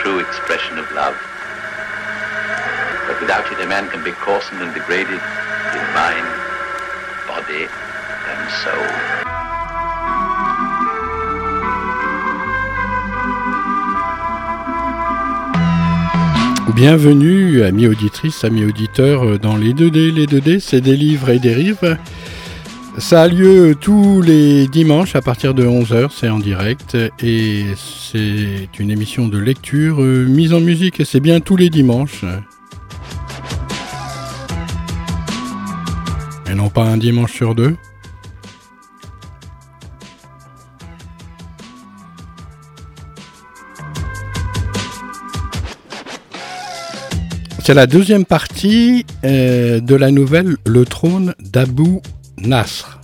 true expression of love. But without it, a man can be coarsened and degraded in mind, body, and soul. Bienvenue, amis auditrices, amis auditeurs, dans les 2D. Les 2D, c'est des livres et des rives. Ça a lieu tous les dimanches à partir de 11h, c'est en direct et c'est une émission de lecture euh, mise en musique et c'est bien tous les dimanches. Et non pas un dimanche sur deux. C'est la deuxième partie euh, de la nouvelle Le trône d'Abou Nasr.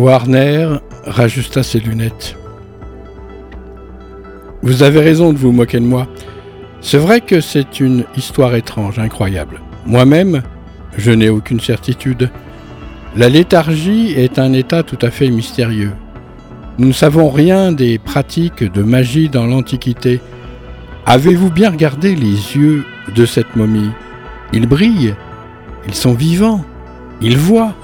Warner rajusta ses lunettes. Vous avez raison de vous moquer de moi. C'est vrai que c'est une histoire étrange, incroyable. Moi-même, je n'ai aucune certitude. La léthargie est un état tout à fait mystérieux. Nous ne savons rien des pratiques de magie dans l'Antiquité. Avez-vous bien regardé les yeux de cette momie? Ils brillent, ils sont vivants, ils voient.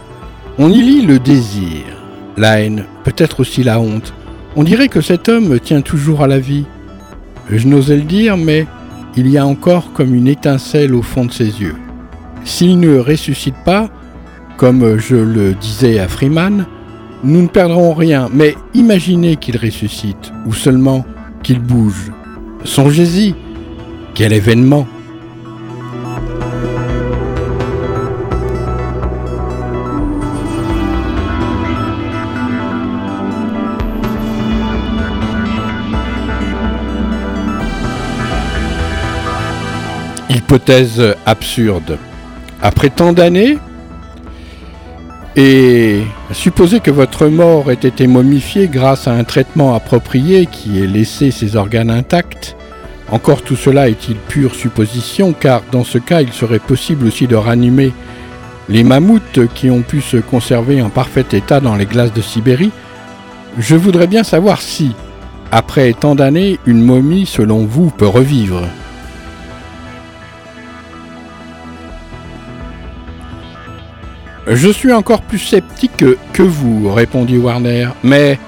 On y lit le désir, la haine, peut-être aussi la honte. On dirait que cet homme tient toujours à la vie. Je n'osais le dire, mais il y a encore comme une étincelle au fond de ses yeux. S'il ne ressuscite pas, comme je le disais à Freeman, nous ne perdrons rien, mais imaginez qu'il ressuscite, ou seulement qu'il bouge. Songez-y, quel événement Hypothèse absurde. Après tant d'années, et supposer que votre mort ait été momifiée grâce à un traitement approprié qui ait laissé ses organes intacts, encore tout cela est-il pure supposition, car dans ce cas il serait possible aussi de ranimer les mammouths qui ont pu se conserver en parfait état dans les glaces de Sibérie. Je voudrais bien savoir si, après tant d'années, une momie, selon vous, peut revivre. Je suis encore plus sceptique que vous, répondit Warner, mais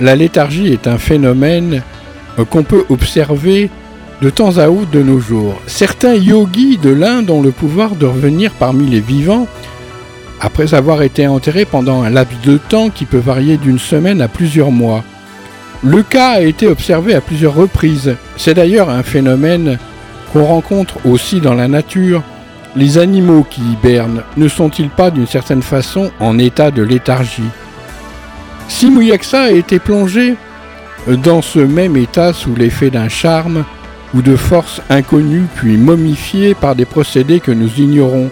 la léthargie est un phénomène qu'on peut observer de temps à autre de nos jours. Certains yogis de l'Inde ont le pouvoir de revenir parmi les vivants après avoir été enterrés pendant un laps de temps qui peut varier d'une semaine à plusieurs mois. Le cas a été observé à plusieurs reprises. C'est d'ailleurs un phénomène qu'on rencontre aussi dans la nature. Les animaux qui hibernent ne sont-ils pas d'une certaine façon en état de léthargie Si Mouyaxa a été plongé dans ce même état sous l'effet d'un charme ou de force inconnue puis momifié par des procédés que nous ignorons,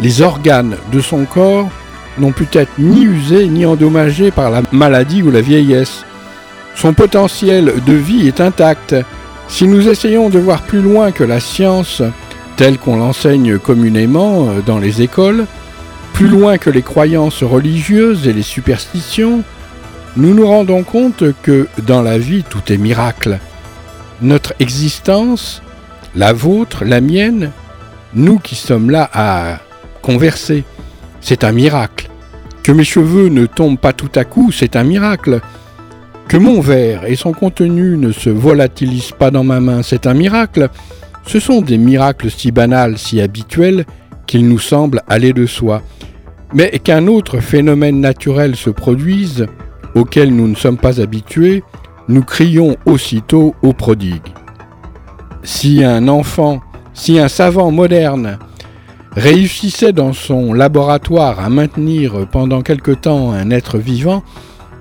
les organes de son corps n'ont pu être ni usés ni endommagés par la maladie ou la vieillesse. Son potentiel de vie est intact. Si nous essayons de voir plus loin que la science, telle qu'on l'enseigne communément euh, dans les écoles, plus loin que les croyances religieuses et les superstitions, nous nous rendons compte que dans la vie tout est miracle. Notre existence, la vôtre, la mienne, nous qui sommes là à converser, c'est un miracle. Que mes cheveux ne tombent pas tout à coup, c'est un miracle. Que mon verre et son contenu ne se volatilisent pas dans ma main, c'est un miracle. Ce sont des miracles si banals, si habituels, qu'ils nous semblent aller de soi. Mais qu'un autre phénomène naturel se produise, auquel nous ne sommes pas habitués, nous crions aussitôt au prodigue. Si un enfant, si un savant moderne réussissait dans son laboratoire à maintenir pendant quelque temps un être vivant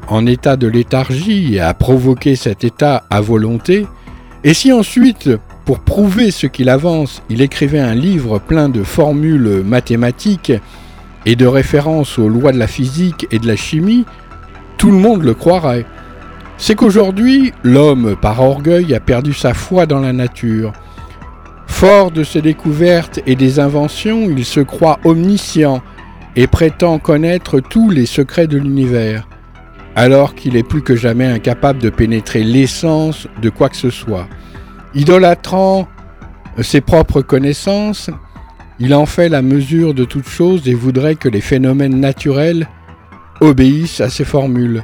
en état de léthargie à provoquer cet état à volonté, et si ensuite pour prouver ce qu'il avance, il écrivait un livre plein de formules mathématiques et de références aux lois de la physique et de la chimie, tout le monde le croirait. C'est qu'aujourd'hui, l'homme, par orgueil, a perdu sa foi dans la nature. Fort de ses découvertes et des inventions, il se croit omniscient et prétend connaître tous les secrets de l'univers, alors qu'il est plus que jamais incapable de pénétrer l'essence de quoi que ce soit. Idolâtrant ses propres connaissances, il en fait la mesure de toute chose et voudrait que les phénomènes naturels obéissent à ses formules.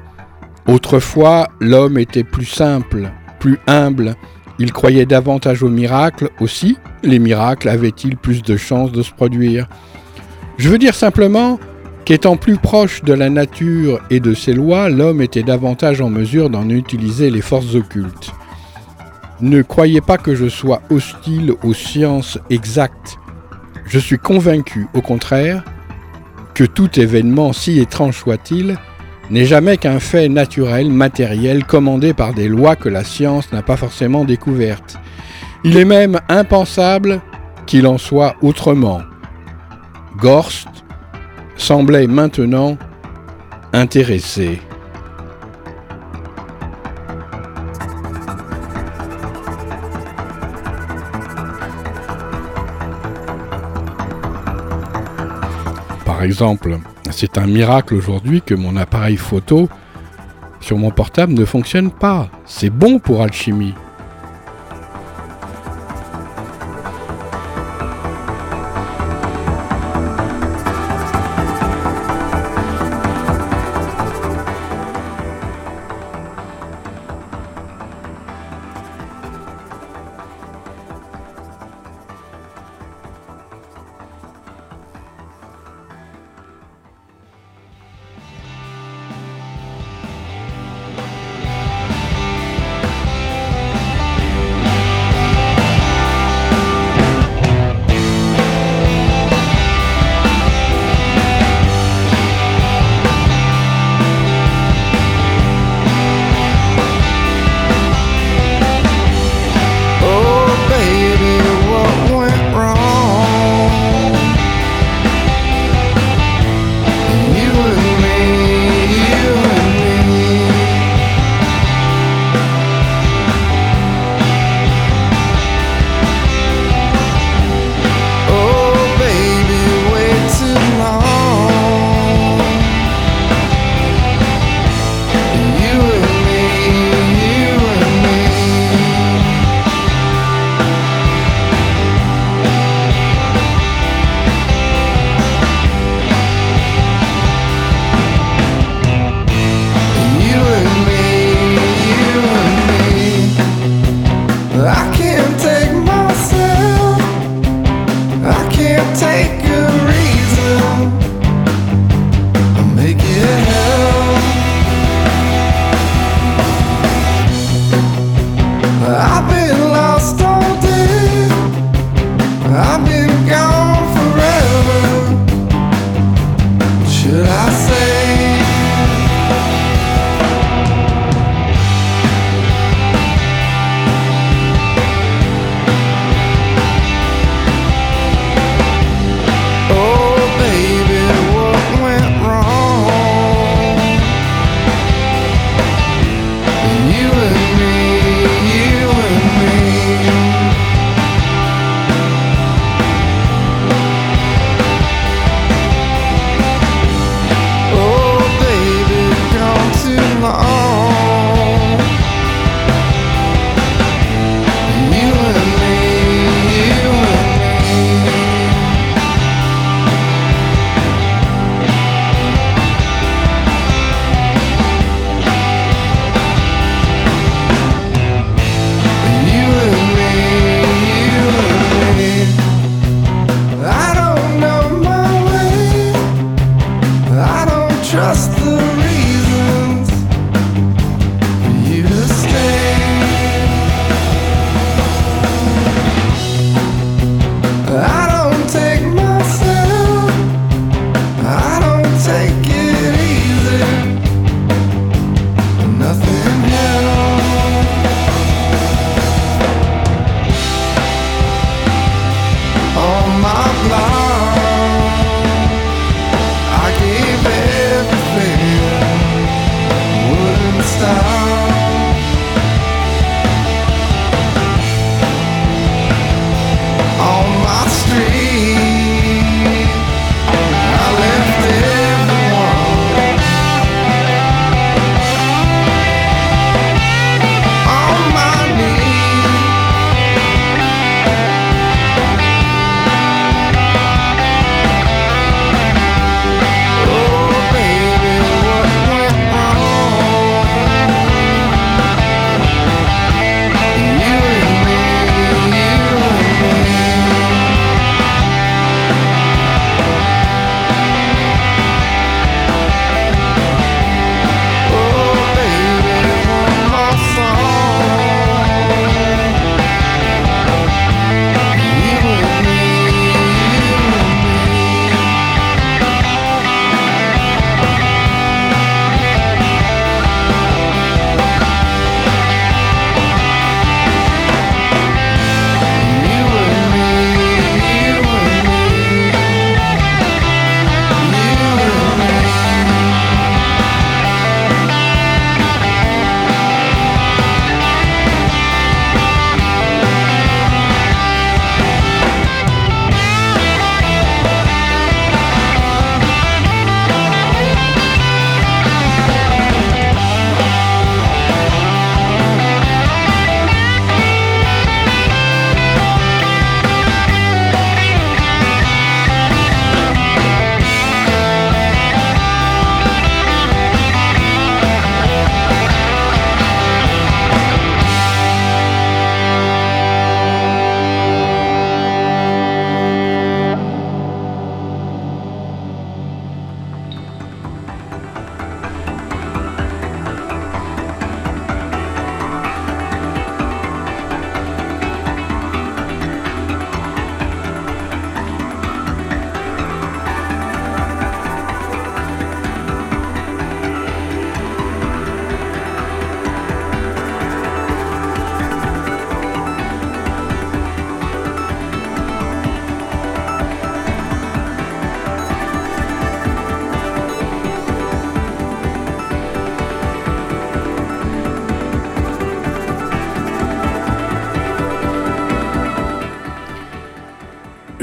Autrefois, l'homme était plus simple, plus humble, il croyait davantage aux miracles aussi, les miracles avaient-ils plus de chances de se produire? Je veux dire simplement qu'étant plus proche de la nature et de ses lois, l'homme était davantage en mesure d'en utiliser les forces occultes. Ne croyez pas que je sois hostile aux sciences exactes. Je suis convaincu, au contraire, que tout événement, si étrange soit-il, n'est jamais qu'un fait naturel, matériel, commandé par des lois que la science n'a pas forcément découvertes. Il est même impensable qu'il en soit autrement. Gorst semblait maintenant intéressé. Exemple, c'est un miracle aujourd'hui que mon appareil photo sur mon portable ne fonctionne pas. C'est bon pour alchimie.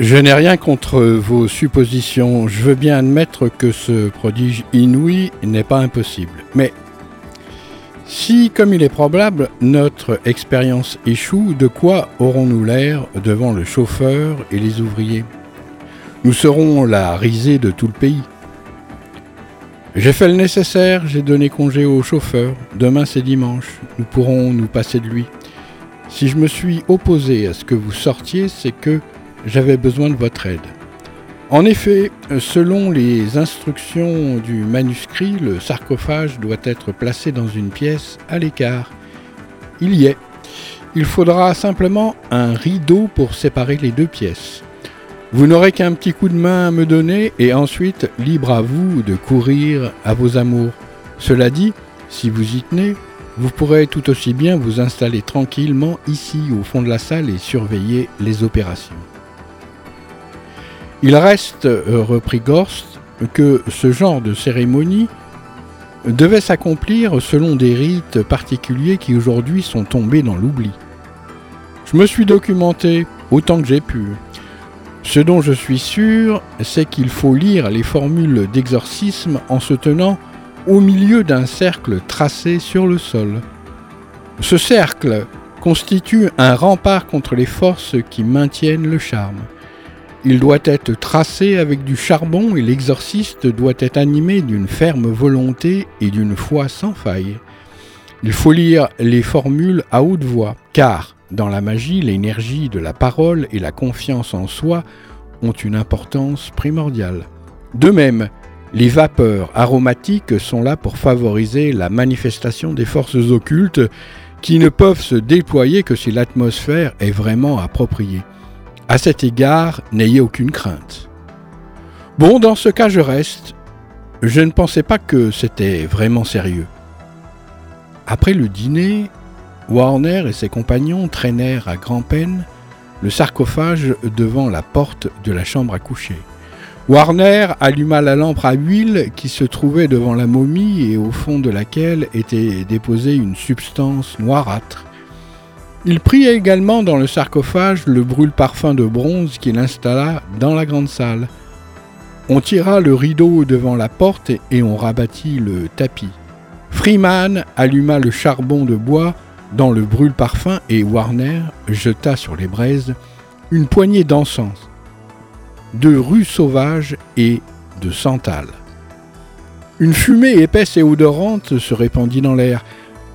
Je n'ai rien contre vos suppositions. Je veux bien admettre que ce prodige inouï n'est pas impossible. Mais si, comme il est probable, notre expérience échoue, de quoi aurons-nous l'air devant le chauffeur et les ouvriers? Nous serons la risée de tout le pays. J'ai fait le nécessaire, j'ai donné congé au chauffeur. Demain c'est dimanche, nous pourrons nous passer de lui. Si je me suis opposé à ce que vous sortiez, c'est que j'avais besoin de votre aide. En effet, selon les instructions du manuscrit, le sarcophage doit être placé dans une pièce à l'écart. Il y est. Il faudra simplement un rideau pour séparer les deux pièces. Vous n'aurez qu'un petit coup de main à me donner et ensuite libre à vous de courir à vos amours. Cela dit, si vous y tenez, vous pourrez tout aussi bien vous installer tranquillement ici au fond de la salle et surveiller les opérations. Il reste, euh, reprit Gorst, que ce genre de cérémonie devait s'accomplir selon des rites particuliers qui aujourd'hui sont tombés dans l'oubli. Je me suis documenté autant que j'ai pu. Ce dont je suis sûr, c'est qu'il faut lire les formules d'exorcisme en se tenant au milieu d'un cercle tracé sur le sol. Ce cercle constitue un rempart contre les forces qui maintiennent le charme. Il doit être tracé avec du charbon et l'exorciste doit être animé d'une ferme volonté et d'une foi sans faille. Il faut lire les formules à haute voix, car dans la magie, l'énergie de la parole et la confiance en soi ont une importance primordiale. De même, les vapeurs aromatiques sont là pour favoriser la manifestation des forces occultes qui ne peuvent se déployer que si l'atmosphère est vraiment appropriée. À cet égard, n'ayez aucune crainte. Bon, dans ce cas, je reste. Je ne pensais pas que c'était vraiment sérieux. Après le dîner, Warner et ses compagnons traînèrent à grand-peine le sarcophage devant la porte de la chambre à coucher. Warner alluma la lampe à huile qui se trouvait devant la momie et au fond de laquelle était déposée une substance noirâtre. Il prit également dans le sarcophage le brûle-parfum de bronze qu'il installa dans la grande salle. On tira le rideau devant la porte et on rabattit le tapis. Freeman alluma le charbon de bois dans le brûle-parfum et Warner jeta sur les braises une poignée d'encens, de rue sauvage et de santal. Une fumée épaisse et odorante se répandit dans l'air.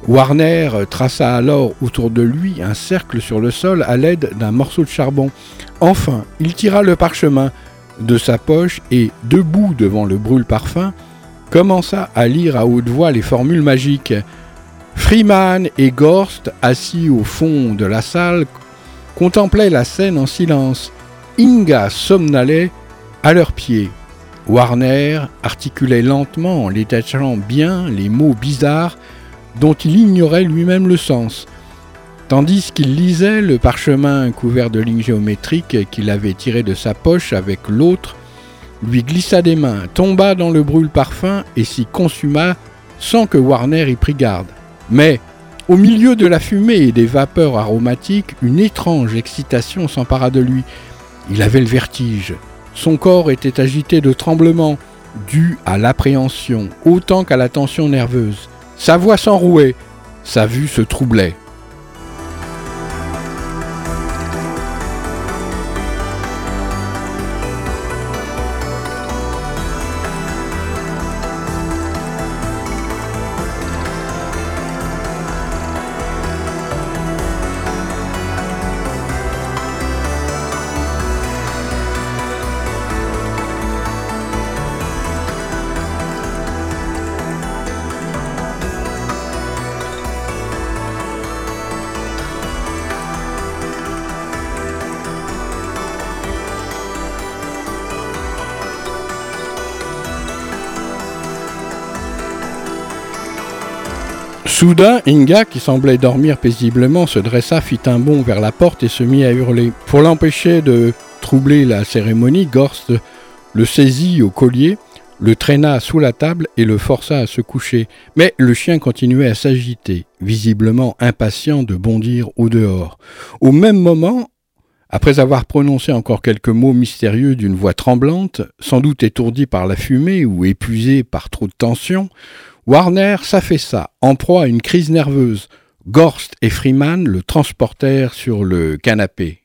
Warner traça alors autour de lui un cercle sur le sol à l'aide d'un morceau de charbon. Enfin, il tira le parchemin de sa poche et, debout devant le brûle-parfum, commença à lire à haute voix les formules magiques. Freeman et Gorst, assis au fond de la salle, contemplaient la scène en silence. Inga somnalait à leurs pieds. Warner articulait lentement en détachant bien les mots bizarres dont il ignorait lui-même le sens, tandis qu'il lisait le parchemin couvert de lignes géométriques qu'il avait tiré de sa poche avec l'autre, lui glissa des mains, tomba dans le brûle-parfum et s'y consuma sans que Warner y prit garde. Mais, au milieu de la fumée et des vapeurs aromatiques, une étrange excitation s'empara de lui. Il avait le vertige. Son corps était agité de tremblements, dus à l'appréhension autant qu'à la tension nerveuse. Sa voix s'enrouait, sa vue se troublait. Soudain, Inga, qui semblait dormir paisiblement, se dressa, fit un bond vers la porte et se mit à hurler. Pour l'empêcher de troubler la cérémonie, Gorst le saisit au collier, le traîna sous la table et le força à se coucher. Mais le chien continuait à s'agiter, visiblement impatient de bondir au dehors. Au même moment, Après avoir prononcé encore quelques mots mystérieux d'une voix tremblante, sans doute étourdi par la fumée ou épuisé par trop de tension, Warner s'affaissa, en proie à une crise nerveuse. Gorst et Freeman le transportèrent sur le canapé.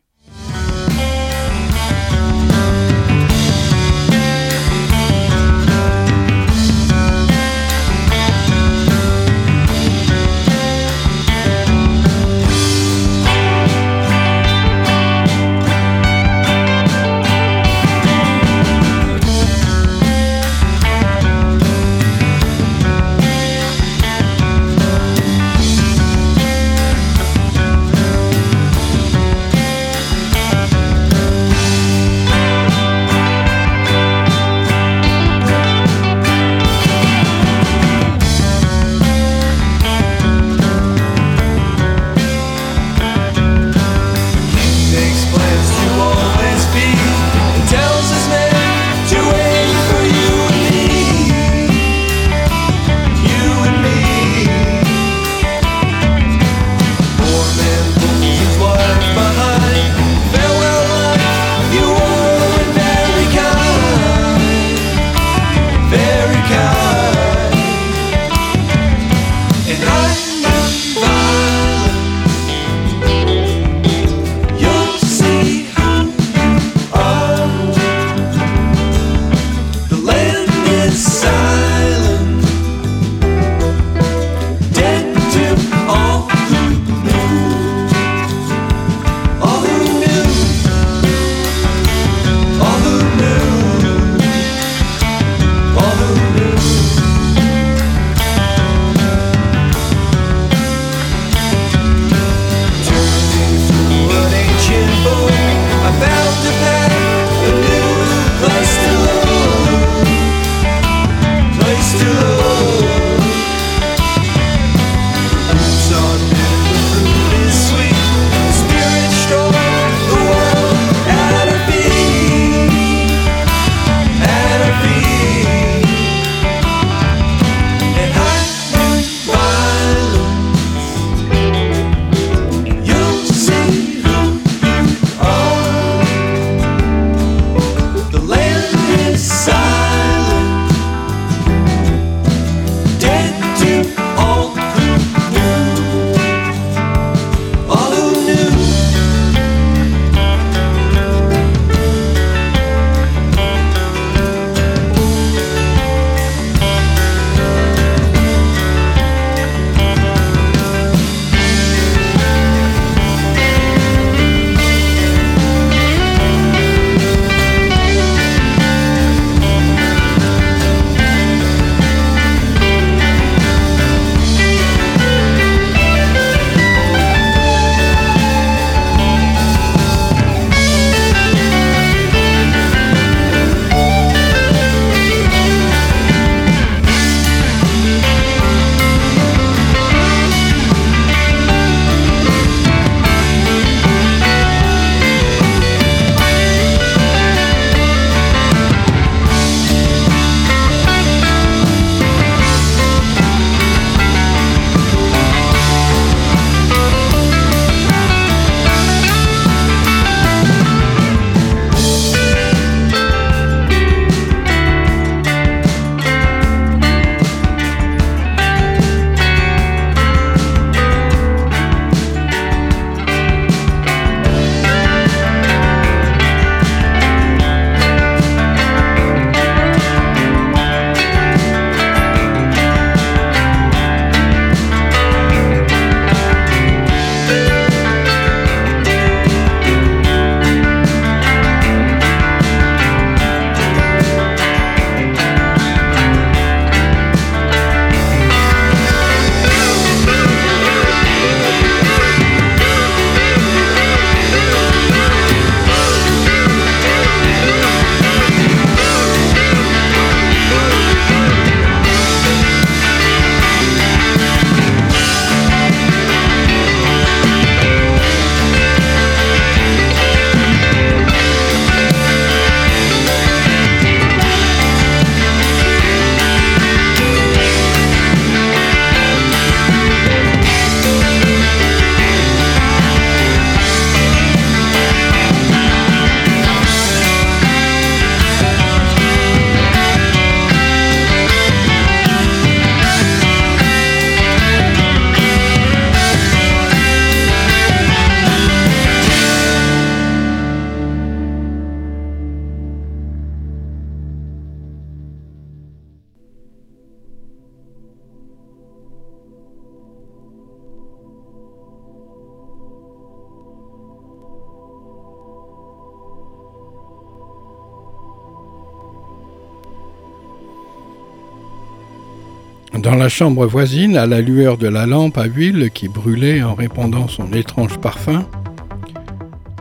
La chambre voisine, à la lueur de la lampe à huile qui brûlait en répandant son étrange parfum,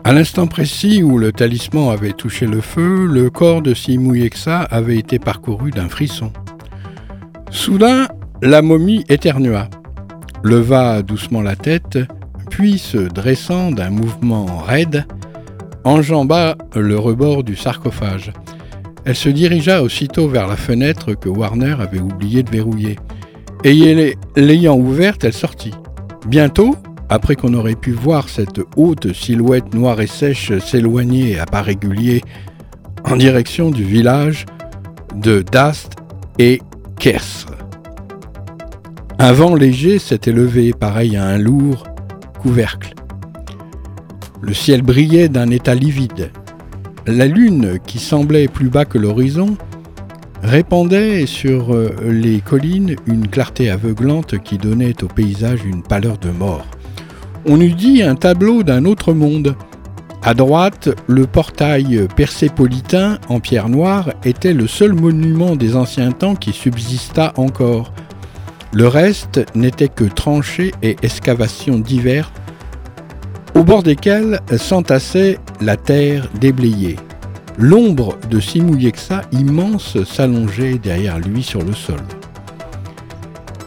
à l'instant précis où le talisman avait touché le feu, le corps de Simouyexa avait été parcouru d'un frisson. Soudain, la momie éternua, leva doucement la tête, puis se dressant d'un mouvement raide, enjamba le rebord du sarcophage. Elle se dirigea aussitôt vers la fenêtre que Warner avait oublié de verrouiller. Et l'ayant ouverte, elle sortit. Bientôt, après qu'on aurait pu voir cette haute silhouette noire et sèche s'éloigner à pas réguliers en direction du village de Dast et Kers. Un vent léger s'était levé pareil à un lourd couvercle. Le ciel brillait d'un état livide. La lune, qui semblait plus bas que l'horizon, répandait sur euh, les collines une clarté aveuglante qui donnait au paysage une pâleur de mort. On eût dit un tableau d'un autre monde. À droite, le portail persépolitain en pierre noire était le seul monument des anciens temps qui subsista encore. Le reste n'était que tranchées et excavations diverses, au bord desquelles s'entassait la terre déblayée. L'ombre de Simouyexa immense s'allongeait derrière lui sur le sol.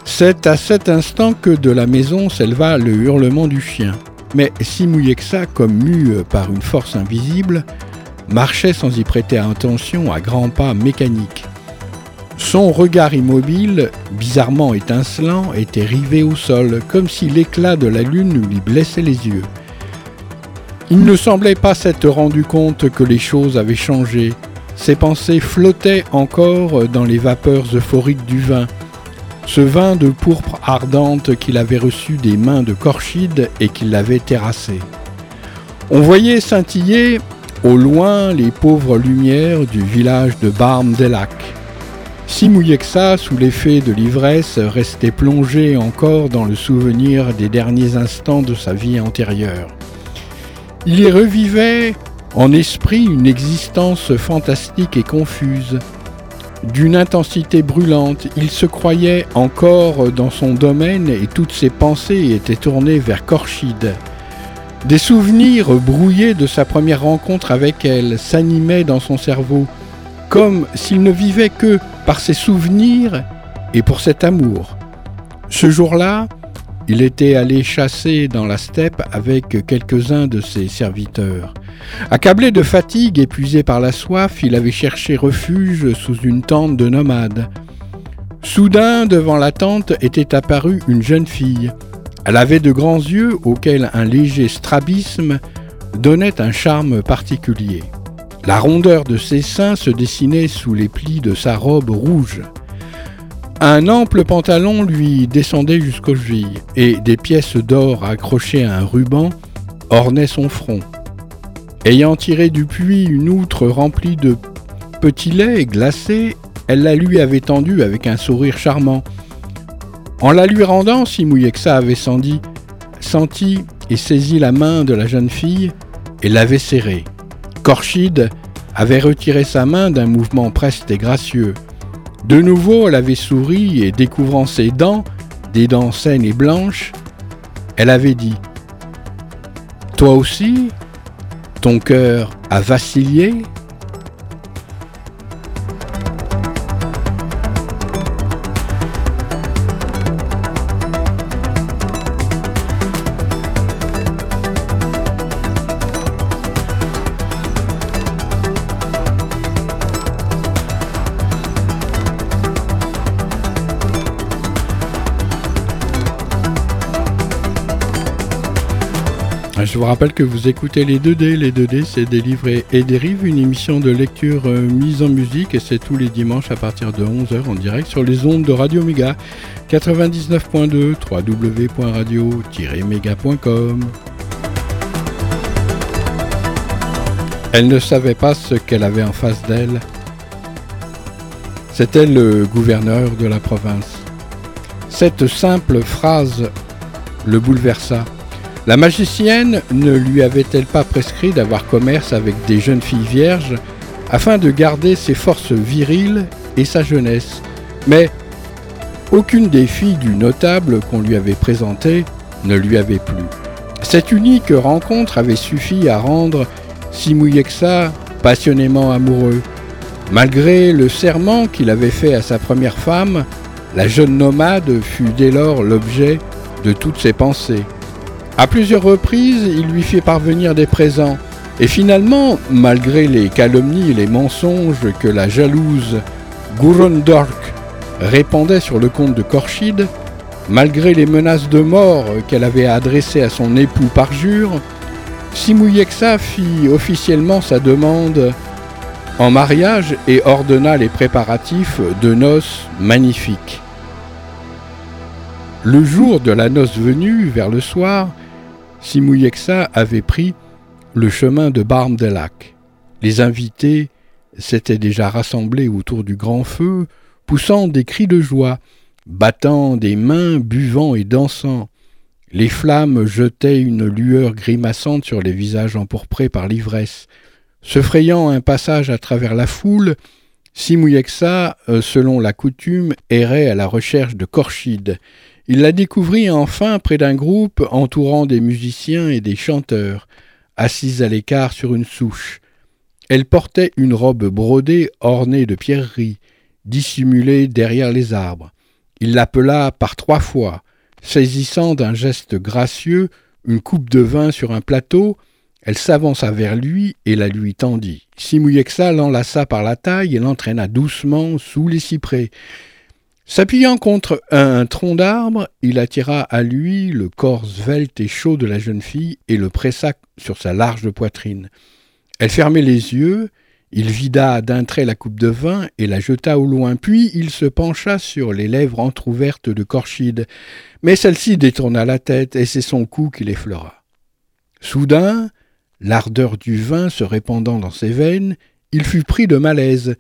C'est à cet instant que de la maison s'éleva le hurlement du chien. Mais Simouyexa, comme mu par une force invisible, marchait sans y prêter attention à grands pas mécaniques. Son regard immobile, bizarrement étincelant, était rivé au sol, comme si l'éclat de la lune lui blessait les yeux. Il ne semblait pas s'être rendu compte que les choses avaient changé. Ses pensées flottaient encore dans les vapeurs euphoriques du vin, ce vin de pourpre ardente qu'il avait reçu des mains de Corchide et qui l'avait terrassé. On voyait scintiller au loin les pauvres lumières du village de Barme des Lacs. Simouyexa, sous l'effet de l'ivresse, restait plongé encore dans le souvenir des derniers instants de sa vie antérieure. Il y revivait en esprit une existence fantastique et confuse. D'une intensité brûlante, il se croyait encore dans son domaine et toutes ses pensées étaient tournées vers Corchide. Des souvenirs brouillés de sa première rencontre avec elle s'animaient dans son cerveau, comme s'il ne vivait que par ses souvenirs et pour cet amour. Ce jour-là, il était allé chasser dans la steppe avec quelques-uns de ses serviteurs. Accablé de fatigue, épuisé par la soif, il avait cherché refuge sous une tente de nomade. Soudain, devant la tente, était apparue une jeune fille. Elle avait de grands yeux auxquels un léger strabisme donnait un charme particulier. La rondeur de ses seins se dessinait sous les plis de sa robe rouge. Un ample pantalon lui descendait jusqu'aux chevilles, et des pièces d'or accrochées à un ruban ornaient son front. Ayant tiré du puits une outre remplie de petits laits glacés, elle la lui avait tendue avec un sourire charmant. En la lui rendant, Simouyexa avait senti, senti et saisi la main de la jeune fille et l'avait serrée. Corchide avait retiré sa main d'un mouvement preste et gracieux. De nouveau, elle avait souri et découvrant ses dents, des dents saines et blanches, elle avait dit Toi aussi, ton cœur a vacillé Je vous rappelle que vous écoutez les 2D. Les 2D, c'est Délivré et Dérive, une émission de lecture euh, mise en musique et c'est tous les dimanches à partir de 11h en direct sur les ondes de Radio Méga 99.2 www.radio-méga.com. Elle ne savait pas ce qu'elle avait en face d'elle. C'était le gouverneur de la province. Cette simple phrase le bouleversa. La magicienne ne lui avait-elle pas prescrit d'avoir commerce avec des jeunes filles vierges afin de garder ses forces viriles et sa jeunesse? Mais Aucune des filles du notable qu'on lui avait présenté ne lui avait plu. Cette unique rencontre avait suffi à rendre Simouyexa passionnément amoureux. Malgré le serment qu'il avait fait à sa première femme, la jeune nomade fut dès lors l'objet de toutes ses pensées. À plusieurs reprises, il lui fit parvenir des présents, et finalement, malgré les calomnies et les mensonges que la jalouse Gurundork répandait sur le compte de Korchid, malgré les menaces de mort qu'elle avait adressées à son époux par jure, Simouyexa fit officiellement sa demande en mariage et ordonna les préparatifs de noces magnifiques. Le jour de la noce venue, vers le soir, Simouyexa avait pris le chemin de Barme-des-Lacs. Les invités s'étaient déjà rassemblés autour du grand feu, poussant des cris de joie, battant des mains, buvant et dansant. Les flammes jetaient une lueur grimaçante sur les visages empourprés par l'ivresse. Se frayant un passage à travers la foule, Simouyexa, euh, selon la coutume, errait à la recherche de Korchid. Il la découvrit enfin près d'un groupe entourant des musiciens et des chanteurs, assise à l'écart sur une souche. Elle portait une robe brodée ornée de pierreries, dissimulée derrière les arbres. Il l'appela par trois fois, saisissant d'un geste gracieux une coupe de vin sur un plateau, elle s'avança vers lui et la lui tendit. Simouyexa l'enlaça par la taille et l'entraîna doucement sous les cyprès. S'appuyant contre un tronc d'arbre, il attira à lui le corps svelte et chaud de la jeune fille et le pressa sur sa large poitrine. Elle fermait les yeux, il vida d'un trait la coupe de vin et la jeta au loin, puis il se pencha sur les lèvres entr'ouvertes de Corchide, mais celle-ci détourna la tête et c'est son cou qui l'effleura. Soudain, L'ardeur du vin se répandant dans ses veines, il fut pris de malaise.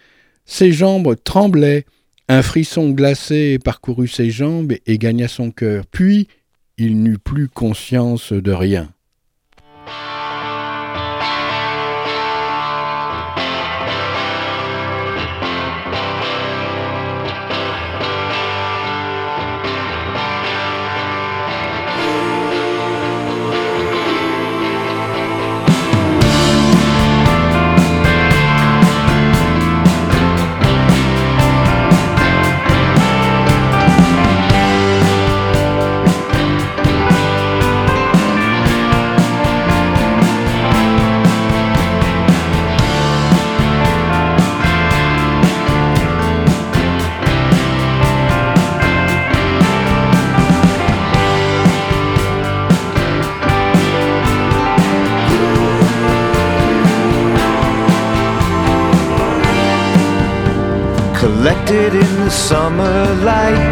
Ses jambes tremblaient, un frisson glacé parcourut ses jambes et gagna son cœur. Puis il n'eut plus conscience de rien. Summer light.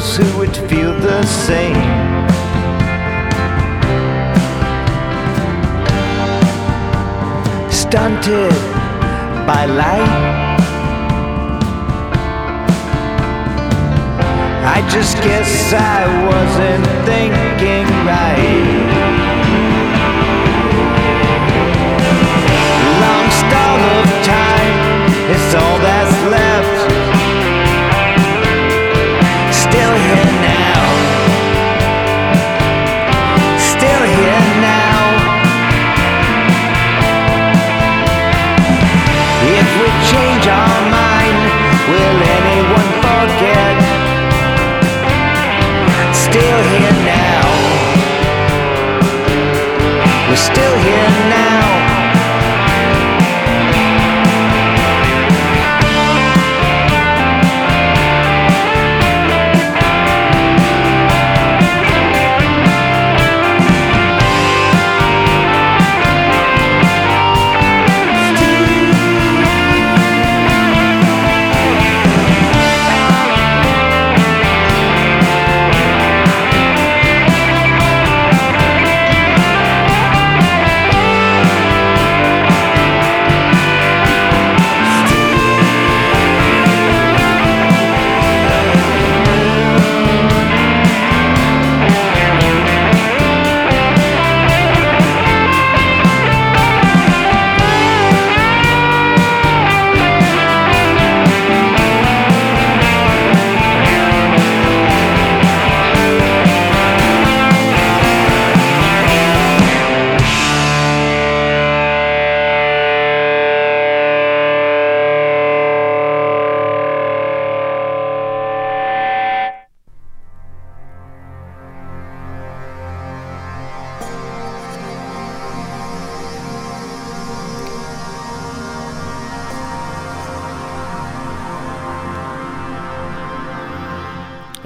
Those who would feel the same. Stunted by light. I just guess I wasn't thinking right. of time, it's all that's still here now.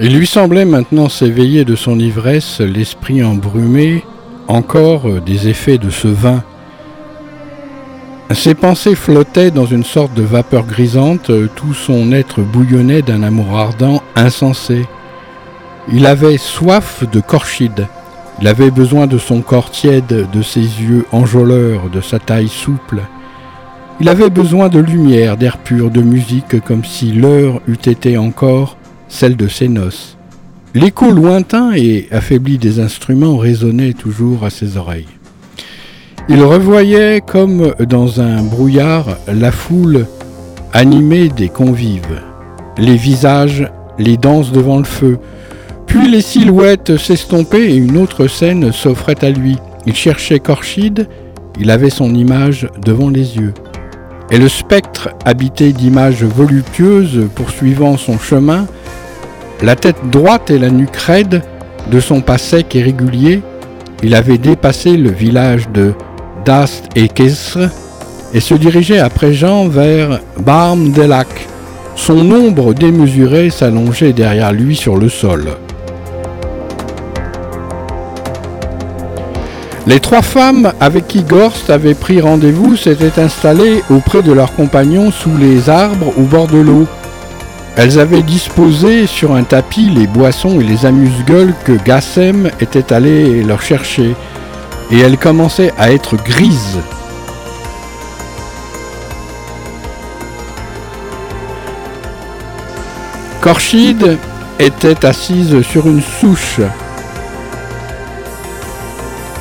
Il lui semblait maintenant s'éveiller de son ivresse, l'esprit embrumé encore des effets de ce vin. Ses pensées flottaient dans une sorte de vapeur grisante, tout son être bouillonnait d'un amour ardent, insensé. Il avait soif de Corchide, il avait besoin de son corps tiède, de ses yeux enjôleurs, de sa taille souple. Il avait besoin de lumière, d'air pur, de musique, comme si l'heure eût été encore celle de ses noces. L'écho lointain et affaibli des instruments résonnait toujours à ses oreilles. Il revoyait comme dans un brouillard la foule animée des convives, les visages, les danses devant le feu, puis les silhouettes s'estompaient et une autre scène s'offrait à lui. Il cherchait Corchide, il avait son image devant les yeux. Et le spectre, habité d'images voluptueuses poursuivant son chemin, la tête droite et la nuque raide, de son pas sec et régulier, il avait dépassé le village de Dast et Kesr et se dirigeait à présent vers Barm des Lacs. Son ombre démesurée s'allongeait derrière lui sur le sol. Les trois femmes avec qui Gorst avait pris rendez-vous s'étaient installées auprès de leurs compagnons sous les arbres au bord de l'eau. Elles avaient disposé sur un tapis les boissons et les amuse-gueules que Gassem était allé leur chercher, et elles commençaient à être grises. Corchide était assise sur une souche.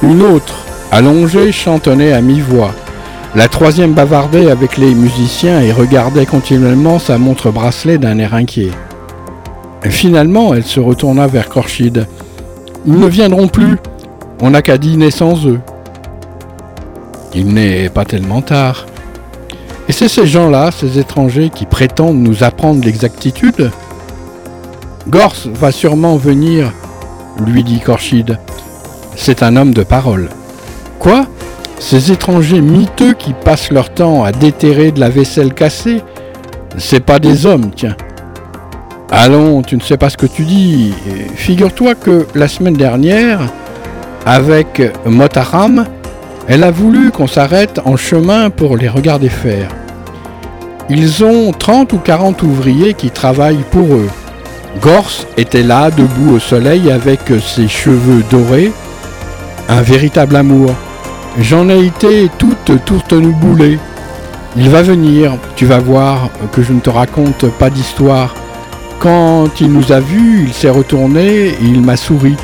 Une autre, allongée, chantonnait à mi-voix. La troisième bavardait avec les musiciens et regardait continuellement sa montre bracelet d'un air inquiet. Finalement, elle se retourna vers Corchide. Ils ne viendront plus. On n'a qu'à dîner sans eux. Il n'est pas tellement tard. Et c'est ces gens-là, ces étrangers, qui prétendent nous apprendre l'exactitude Gors va sûrement venir, lui dit Corchide. C'est un homme de parole. Quoi? Ces étrangers miteux qui passent leur temps à déterrer de la vaisselle cassée C'est pas des hommes, tiens. Allons, tu ne sais pas ce que tu dis. Figure-toi que la semaine dernière, avec Motaram, elle a voulu qu'on s'arrête en chemin pour les regarder faire. Ils ont 30 ou 40 ouvriers qui travaillent pour eux. Gors était là, debout au soleil, avec ses cheveux dorés, un véritable amour. J'en ai été toute tourteneboulée. Il va venir, tu vas voir que je ne te raconte pas d'histoire. Quand il nous a vus, il s'est retourné et il m'a souri.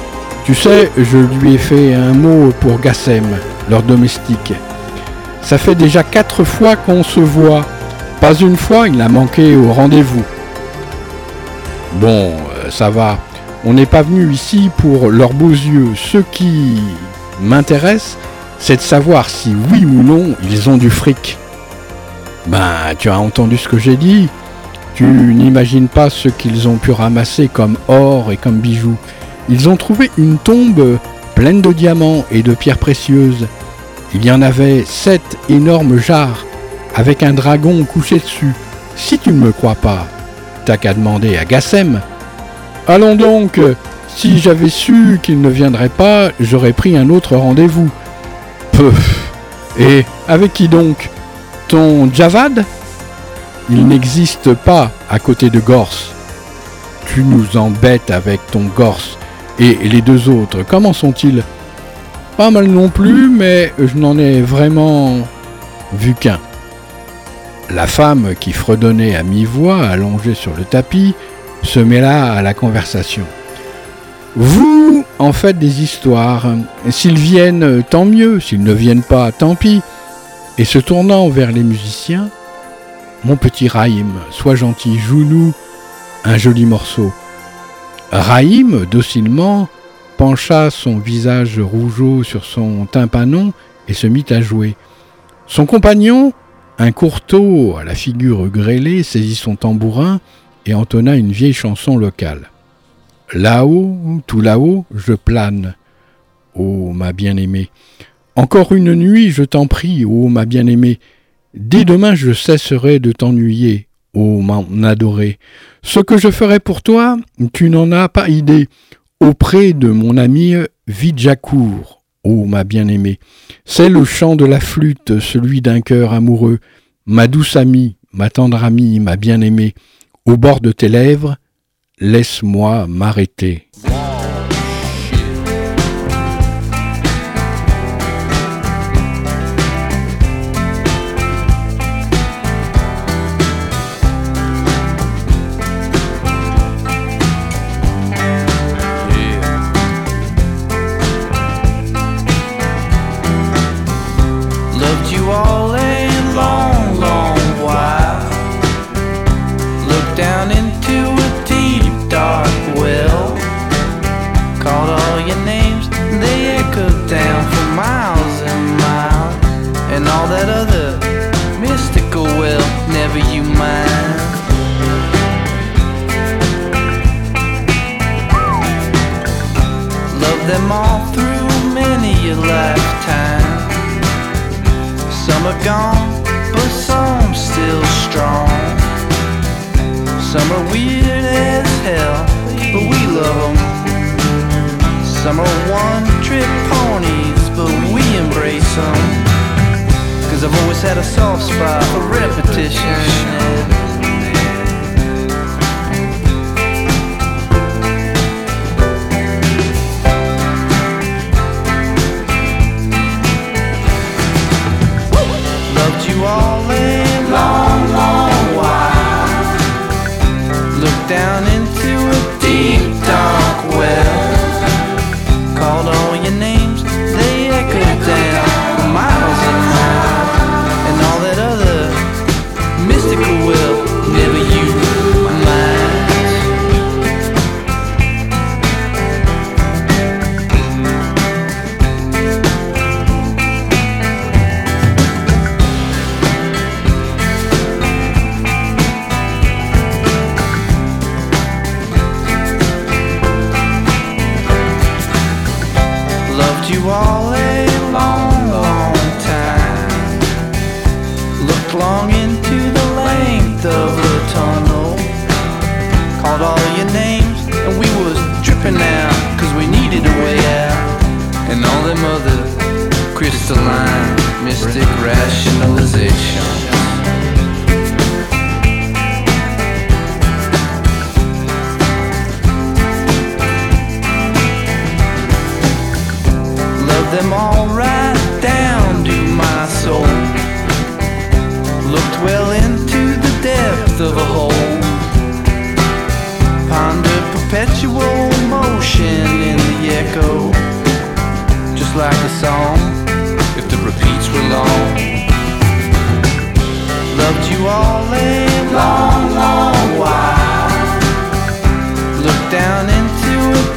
Tu sais, je lui ai fait un mot pour Gassem, leur domestique. Ça fait déjà quatre fois qu'on se voit. Pas une fois il a manqué au rendez-vous. Bon, euh, ça va. On n'est pas venu ici pour leurs beaux yeux. Ce qui m'intéresse, c'est de savoir si oui ou non ils ont du fric. Ben, tu as entendu ce que j'ai dit. Tu n'imagines pas ce qu'ils ont pu ramasser comme or et comme bijoux. Ils ont trouvé une tombe pleine de diamants et de pierres précieuses. Il y en avait sept énormes jarres avec un dragon couché dessus. Si tu ne me crois pas, t'as qu'à demander à Gassem. Allons donc, si j'avais su qu'il ne viendrait pas, j'aurais pris un autre rendez-vous. Et avec qui donc Ton Javad? Il n'existe pas à côté de Gorse. Tu nous embêtes avec ton Gorse. Et les deux autres, comment sont-ils? Pas mal non plus, mais je n'en ai vraiment vu qu'un. La femme qui fredonnait à mi-voix, allongée sur le tapis, se mêla à la conversation. Vous en faites des histoires. S'ils viennent, tant mieux. S'ils ne viennent pas, tant pis. Et se tournant vers les musiciens, Mon petit Raïm, sois gentil, joue-nous un joli morceau. Raïm, docilement, pencha son visage rougeau sur son tympanon et se mit à jouer. Son compagnon, un courteau à la figure grêlée, saisit son tambourin et entonna une vieille chanson locale. Là-haut, tout là-haut, je plane. Ô ma bien-aimée. Encore une nuit, je t'en prie, ô ma bien-aimée. Dès demain, je cesserai de t'ennuyer, ô mon adoré. Ce que je ferai pour toi, tu n'en as pas idée. Auprès de mon ami Vidjakour, ô ma bien-aimée. C'est le chant de la flûte, celui d'un cœur amoureux. Ma douce amie, ma tendre amie, ma bien-aimée. Au bord de tes lèvres, Laisse-moi m'arrêter.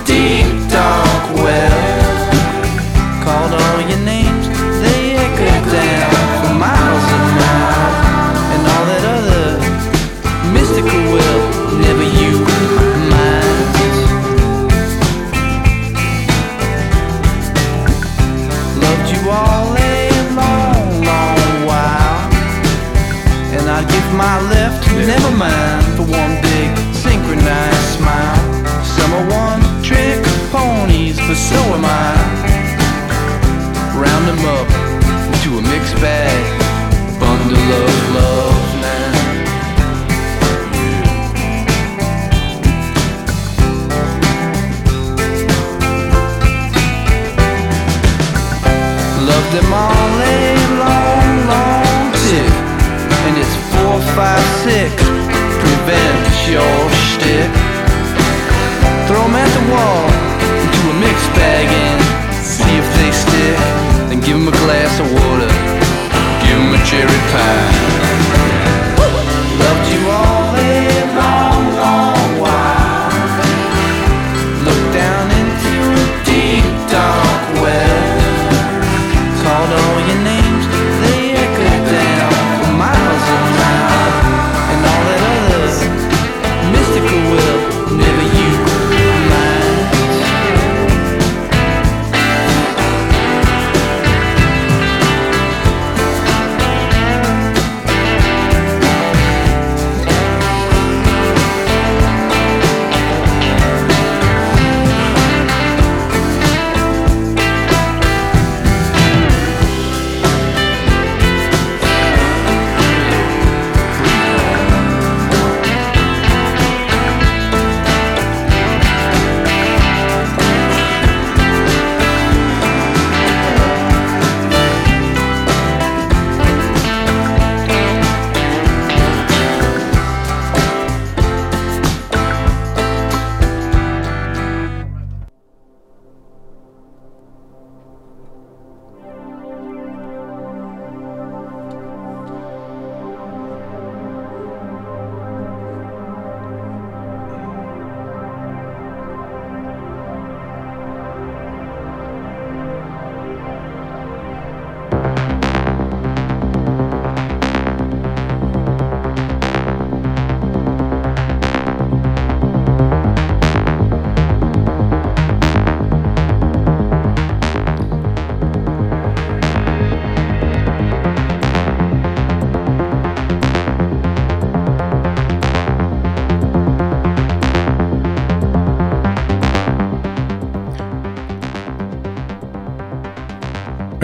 Deep.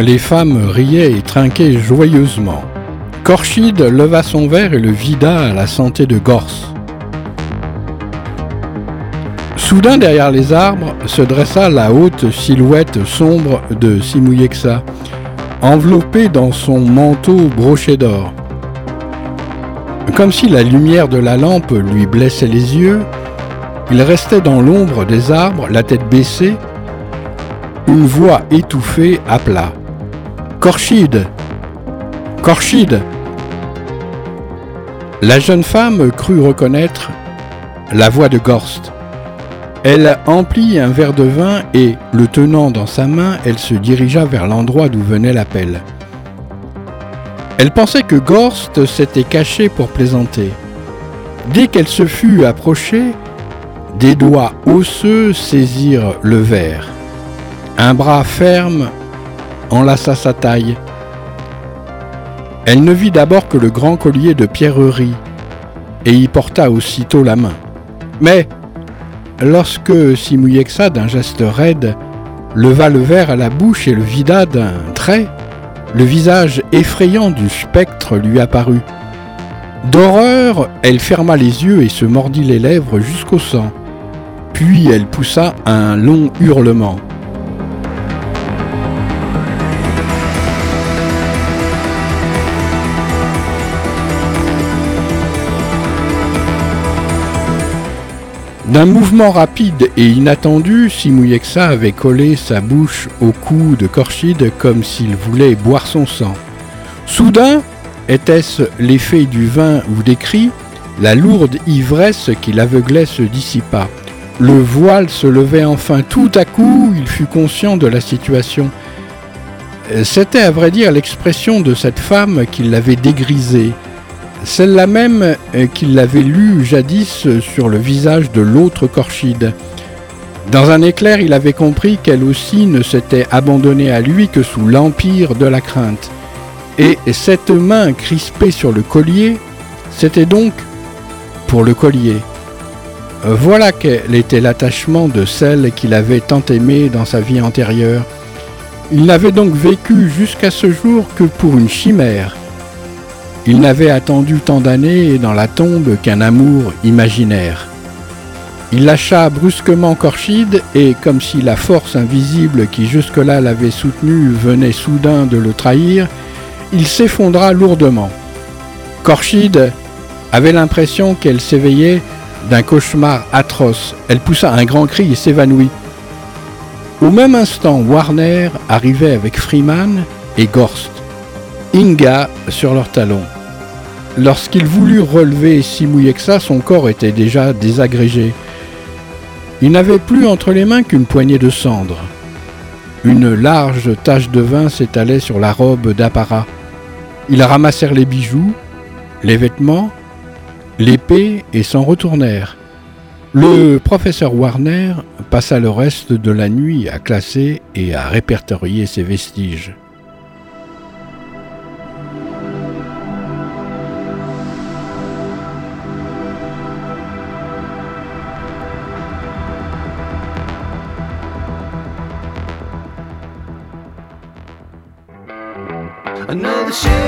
Les femmes riaient et trinquaient joyeusement. Korchid leva son verre et le vida à la santé de Gors. Soudain, derrière les arbres, se dressa la haute silhouette sombre de Simouyexa, enveloppée dans son manteau broché d'or. Comme si la lumière de la lampe lui blessait les yeux, il restait dans l'ombre des arbres, la tête baissée. Une voix étouffée appela. Korchid Korchid La jeune femme crut reconnaître la voix de Gorst. Elle emplit un verre de vin et, le tenant dans sa main, elle se dirigea vers l'endroit d'où venait l'appel. Elle pensait que Gorst s'était caché pour plaisanter. Dès qu'elle se fut approchée, des doigts osseux saisirent le verre. Un bras ferme enlaça sa taille. Elle ne vit d'abord que le grand collier de pierreries et y porta aussitôt la main. Mais lorsque Simouyexa, d'un geste raide, leva le verre à la bouche et le vida d'un trait, le visage effrayant du spectre lui apparut. D'horreur, elle ferma les yeux et se mordit les lèvres jusqu'au sang. Puis elle poussa un long hurlement. D'un mouvement rapide et inattendu, Simouyexa avait collé sa bouche au cou de Korchid comme s'il voulait boire son sang. Soudain, était-ce l'effet du vin ou des cris La lourde ivresse qui l'aveuglait se dissipa. Le voile se levait enfin. Tout à coup, il fut conscient de la situation. C'était à vrai dire l'expression de cette femme qui l'avait dégrisé. Celle-là même euh, qu'il l'avait lue jadis sur le visage de l'autre Korchide. Dans un éclair, il avait compris qu'elle aussi ne s'était abandonnée à lui que sous l'empire de la crainte. Et cette main crispée sur le collier, C'était donc pour le collier. Voilà quel était l'attachement de celle qu'il avait tant aimée dans sa vie antérieure. Il n'avait donc vécu jusqu'à ce jour que pour une chimère. Il n'avait attendu tant d'années dans la tombe qu'un amour imaginaire. Il lâcha brusquement Corchide et, comme si la force invisible qui jusque-là l'avait soutenu venait soudain de le trahir, il s'effondra lourdement. Corchide avait l'impression qu'elle s'éveillait d'un cauchemar atroce. Elle poussa un grand cri et s'évanouit. Au même instant, Warner arrivait avec Freeman et Gorst, Inga sur leurs talons. Lorsqu'il voulut relever si mouillé que ça, son corps était déjà désagrégé. Il n'avait plus entre les mains qu'une poignée de cendres. Une large tache de vin s'étalait sur la robe d'apparat. Ils ramassèrent les bijoux, les vêtements, l'épée et s'en retournèrent. Le professeur Warner passa le reste de la nuit à classer et à répertorier ses vestiges. shoes.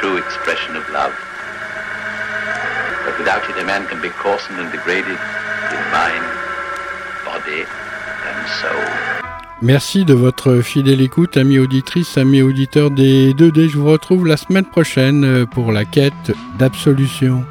true expression of love. But without it, a man can be coarsened and degraded in mind, body, and soul. Merci de votre fidèle écoute, amis auditrices, amis auditeurs des 2D. Je vous retrouve la semaine prochaine pour la quête d'absolution.